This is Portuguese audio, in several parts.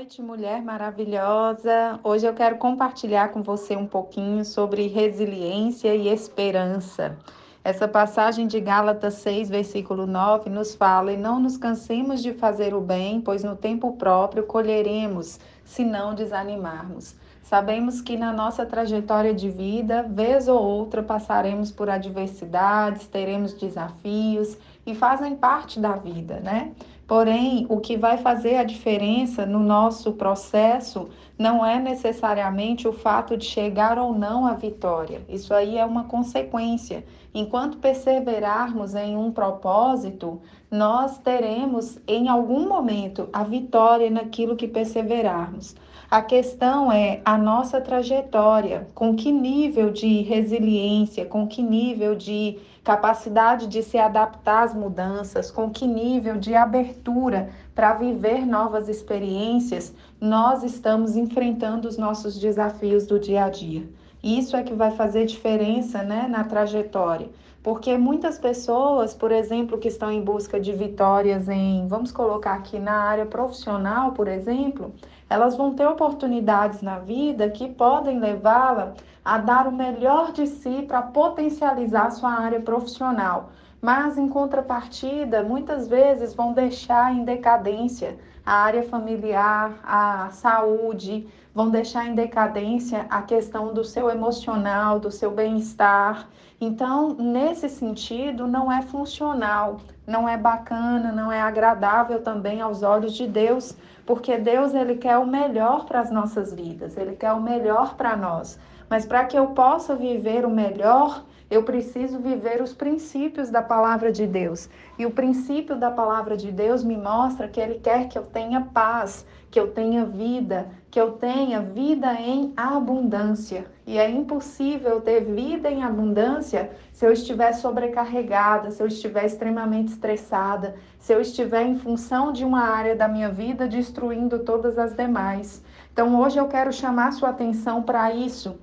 noite, mulher maravilhosa. Hoje eu quero compartilhar com você um pouquinho sobre resiliência e esperança. Essa passagem de Gálatas 6, versículo 9, nos fala: E não nos cansemos de fazer o bem, pois no tempo próprio colheremos, se não desanimarmos. Sabemos que na nossa trajetória de vida, vez ou outra, passaremos por adversidades, teremos desafios e fazem parte da vida, né? Porém, o que vai fazer a diferença no nosso processo não é necessariamente o fato de chegar ou não à vitória. Isso aí é uma consequência. Enquanto perseverarmos em um propósito, nós teremos em algum momento a vitória naquilo que perseverarmos. A questão é a nossa trajetória, com que nível de resiliência, com que nível de capacidade de se adaptar às mudanças, com que nível de abertura para viver novas experiências nós estamos enfrentando os nossos desafios do dia a dia. Isso é que vai fazer diferença né, na trajetória. Porque muitas pessoas, por exemplo, que estão em busca de vitórias em, vamos colocar aqui na área profissional, por exemplo, elas vão ter oportunidades na vida que podem levá-la a dar o melhor de si para potencializar sua área profissional. Mas, em contrapartida, muitas vezes vão deixar em decadência a área familiar, a saúde, vão deixar em decadência a questão do seu emocional, do seu bem-estar. Então, nesse sentido, não é funcional, não é bacana, não é agradável também aos olhos de Deus, porque Deus ele quer o melhor para as nossas vidas, ele quer o melhor para nós. Mas para que eu possa viver o melhor, eu preciso viver os princípios da palavra de Deus. E o princípio da palavra de Deus me mostra que Ele quer que eu tenha paz, que eu tenha vida, que eu tenha vida em abundância. E é impossível ter vida em abundância se eu estiver sobrecarregada, se eu estiver extremamente estressada, se eu estiver em função de uma área da minha vida destruindo todas as demais. Então hoje eu quero chamar sua atenção para isso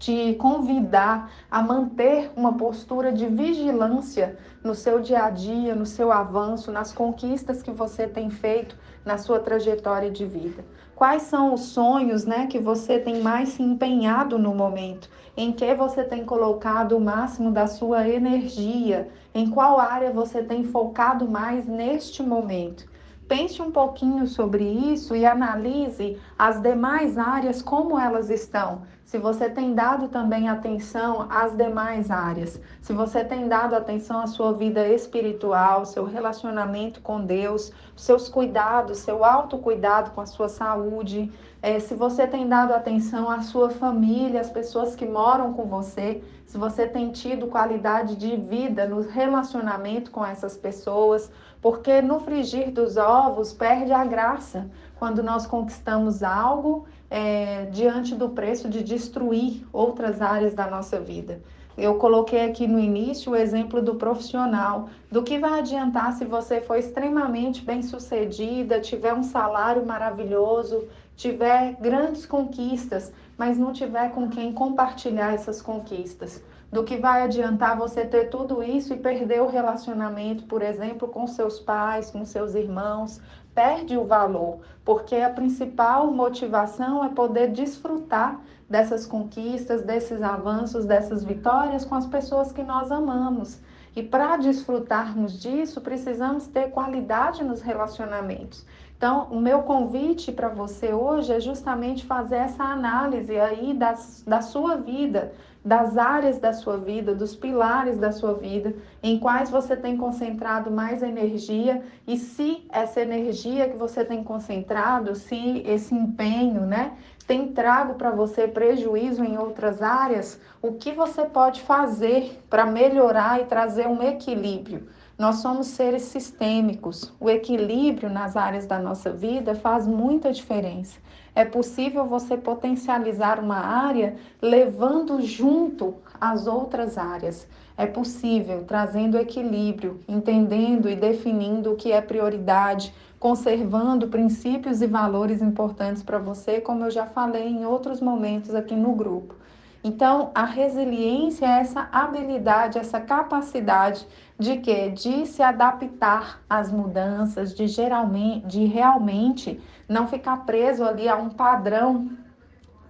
te convidar a manter uma postura de vigilância no seu dia a dia, no seu avanço, nas conquistas que você tem feito na sua trajetória de vida. Quais são os sonhos, né, que você tem mais se empenhado no momento? Em que você tem colocado o máximo da sua energia? Em qual área você tem focado mais neste momento? Pense um pouquinho sobre isso e analise as demais áreas como elas estão. Se você tem dado também atenção às demais áreas, se você tem dado atenção à sua vida espiritual, seu relacionamento com Deus, seus cuidados, seu autocuidado com a sua saúde, é, se você tem dado atenção à sua família, às pessoas que moram com você, se você tem tido qualidade de vida no relacionamento com essas pessoas, porque no frigir dos ovos perde a graça quando nós conquistamos algo é, diante do preço de destruir outras áreas da nossa vida. Eu coloquei aqui no início o exemplo do profissional. Do que vai adiantar se você for extremamente bem sucedida, tiver um salário maravilhoso, tiver grandes conquistas, mas não tiver com quem compartilhar essas conquistas? Do que vai adiantar você ter tudo isso e perder o relacionamento, por exemplo, com seus pais, com seus irmãos? Perde o valor, porque a principal motivação é poder desfrutar dessas conquistas, desses avanços, dessas vitórias com as pessoas que nós amamos. E para desfrutarmos disso, precisamos ter qualidade nos relacionamentos. Então, o meu convite para você hoje é justamente fazer essa análise aí das, da sua vida, das áreas da sua vida, dos pilares da sua vida, em quais você tem concentrado mais energia e se essa energia que você tem concentrado, se esse empenho, né, tem trago para você prejuízo em outras áreas, o que você pode fazer para melhorar e trazer um equilíbrio? Nós somos seres sistêmicos. O equilíbrio nas áreas da nossa vida faz muita diferença. É possível você potencializar uma área levando junto as outras áreas. É possível trazendo equilíbrio, entendendo e definindo o que é prioridade, conservando princípios e valores importantes para você, como eu já falei em outros momentos aqui no grupo. Então, a resiliência é essa habilidade, essa capacidade de quê? De se adaptar às mudanças, de geralmente, de realmente não ficar preso ali a um padrão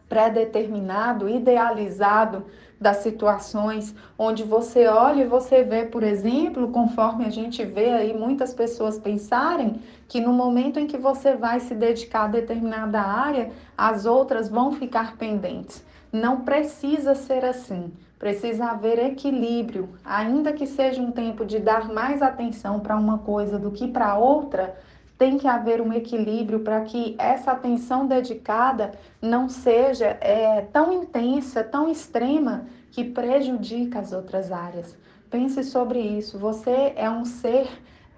pré-determinado, idealizado das situações, onde você olha e você vê, por exemplo, conforme a gente vê aí muitas pessoas pensarem que no momento em que você vai se dedicar a determinada área, as outras vão ficar pendentes. Não precisa ser assim. Precisa haver equilíbrio, ainda que seja um tempo de dar mais atenção para uma coisa do que para outra, tem que haver um equilíbrio para que essa atenção dedicada não seja é, tão intensa, tão extrema, que prejudica as outras áreas. Pense sobre isso. Você é um ser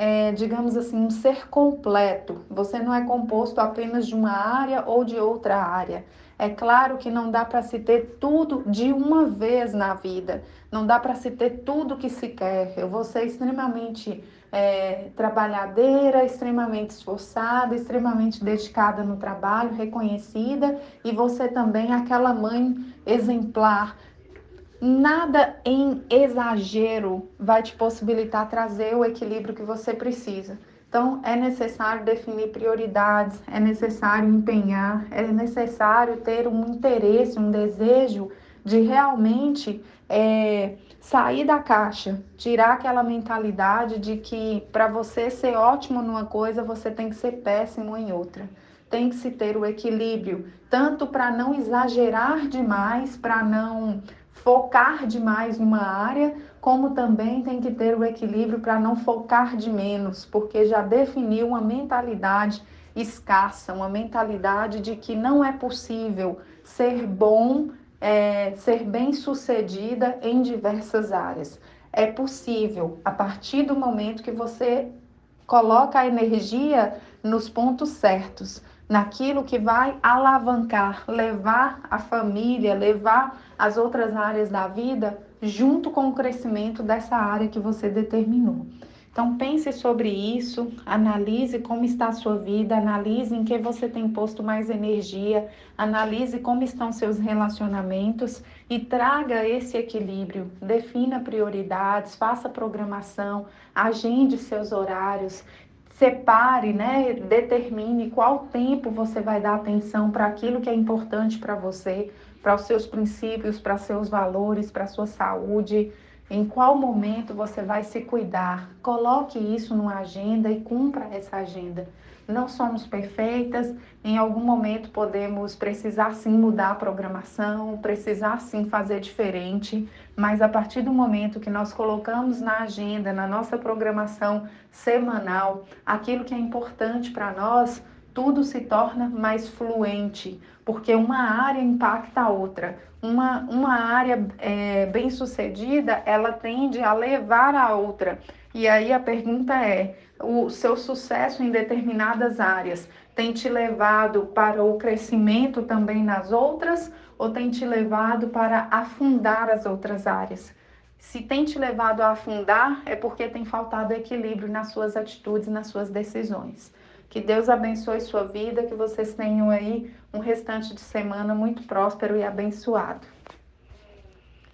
é, digamos assim, um ser completo. Você não é composto apenas de uma área ou de outra área. É claro que não dá para se ter tudo de uma vez na vida, não dá para se ter tudo que se quer. Eu vou ser extremamente é, trabalhadeira, extremamente esforçada, extremamente dedicada no trabalho, reconhecida, e você também aquela mãe exemplar Nada em exagero vai te possibilitar trazer o equilíbrio que você precisa. Então, é necessário definir prioridades, é necessário empenhar, é necessário ter um interesse, um desejo de realmente é, sair da caixa, tirar aquela mentalidade de que para você ser ótimo numa coisa, você tem que ser péssimo em outra. Tem que se ter o equilíbrio, tanto para não exagerar demais, para não focar demais numa área, como também tem que ter o equilíbrio para não focar de menos, porque já definiu uma mentalidade escassa, uma mentalidade de que não é possível ser bom, é, ser bem sucedida em diversas áreas. É possível a partir do momento que você coloca a energia nos pontos certos naquilo que vai alavancar, levar a família, levar as outras áreas da vida junto com o crescimento dessa área que você determinou. Então pense sobre isso, analise como está a sua vida, analise em que você tem posto mais energia, analise como estão seus relacionamentos e traga esse equilíbrio. Defina prioridades, faça programação, agende seus horários separe, né, determine qual tempo você vai dar atenção para aquilo que é importante para você, para os seus princípios, para seus valores, para sua saúde, em qual momento você vai se cuidar. Coloque isso numa agenda e cumpra essa agenda. Não somos perfeitas, em algum momento podemos precisar sim mudar a programação, precisar sim fazer diferente, mas a partir do momento que nós colocamos na agenda, na nossa programação semanal, aquilo que é importante para nós, tudo se torna mais fluente, porque uma área impacta a outra. Uma, uma área é, bem sucedida, ela tende a levar a outra. E aí a pergunta é: o seu sucesso em determinadas áreas tem te levado para o crescimento também nas outras ou tem te levado para afundar as outras áreas? Se tem te levado a afundar, é porque tem faltado equilíbrio nas suas atitudes, nas suas decisões. Que Deus abençoe sua vida, que vocês tenham aí um restante de semana muito próspero e abençoado.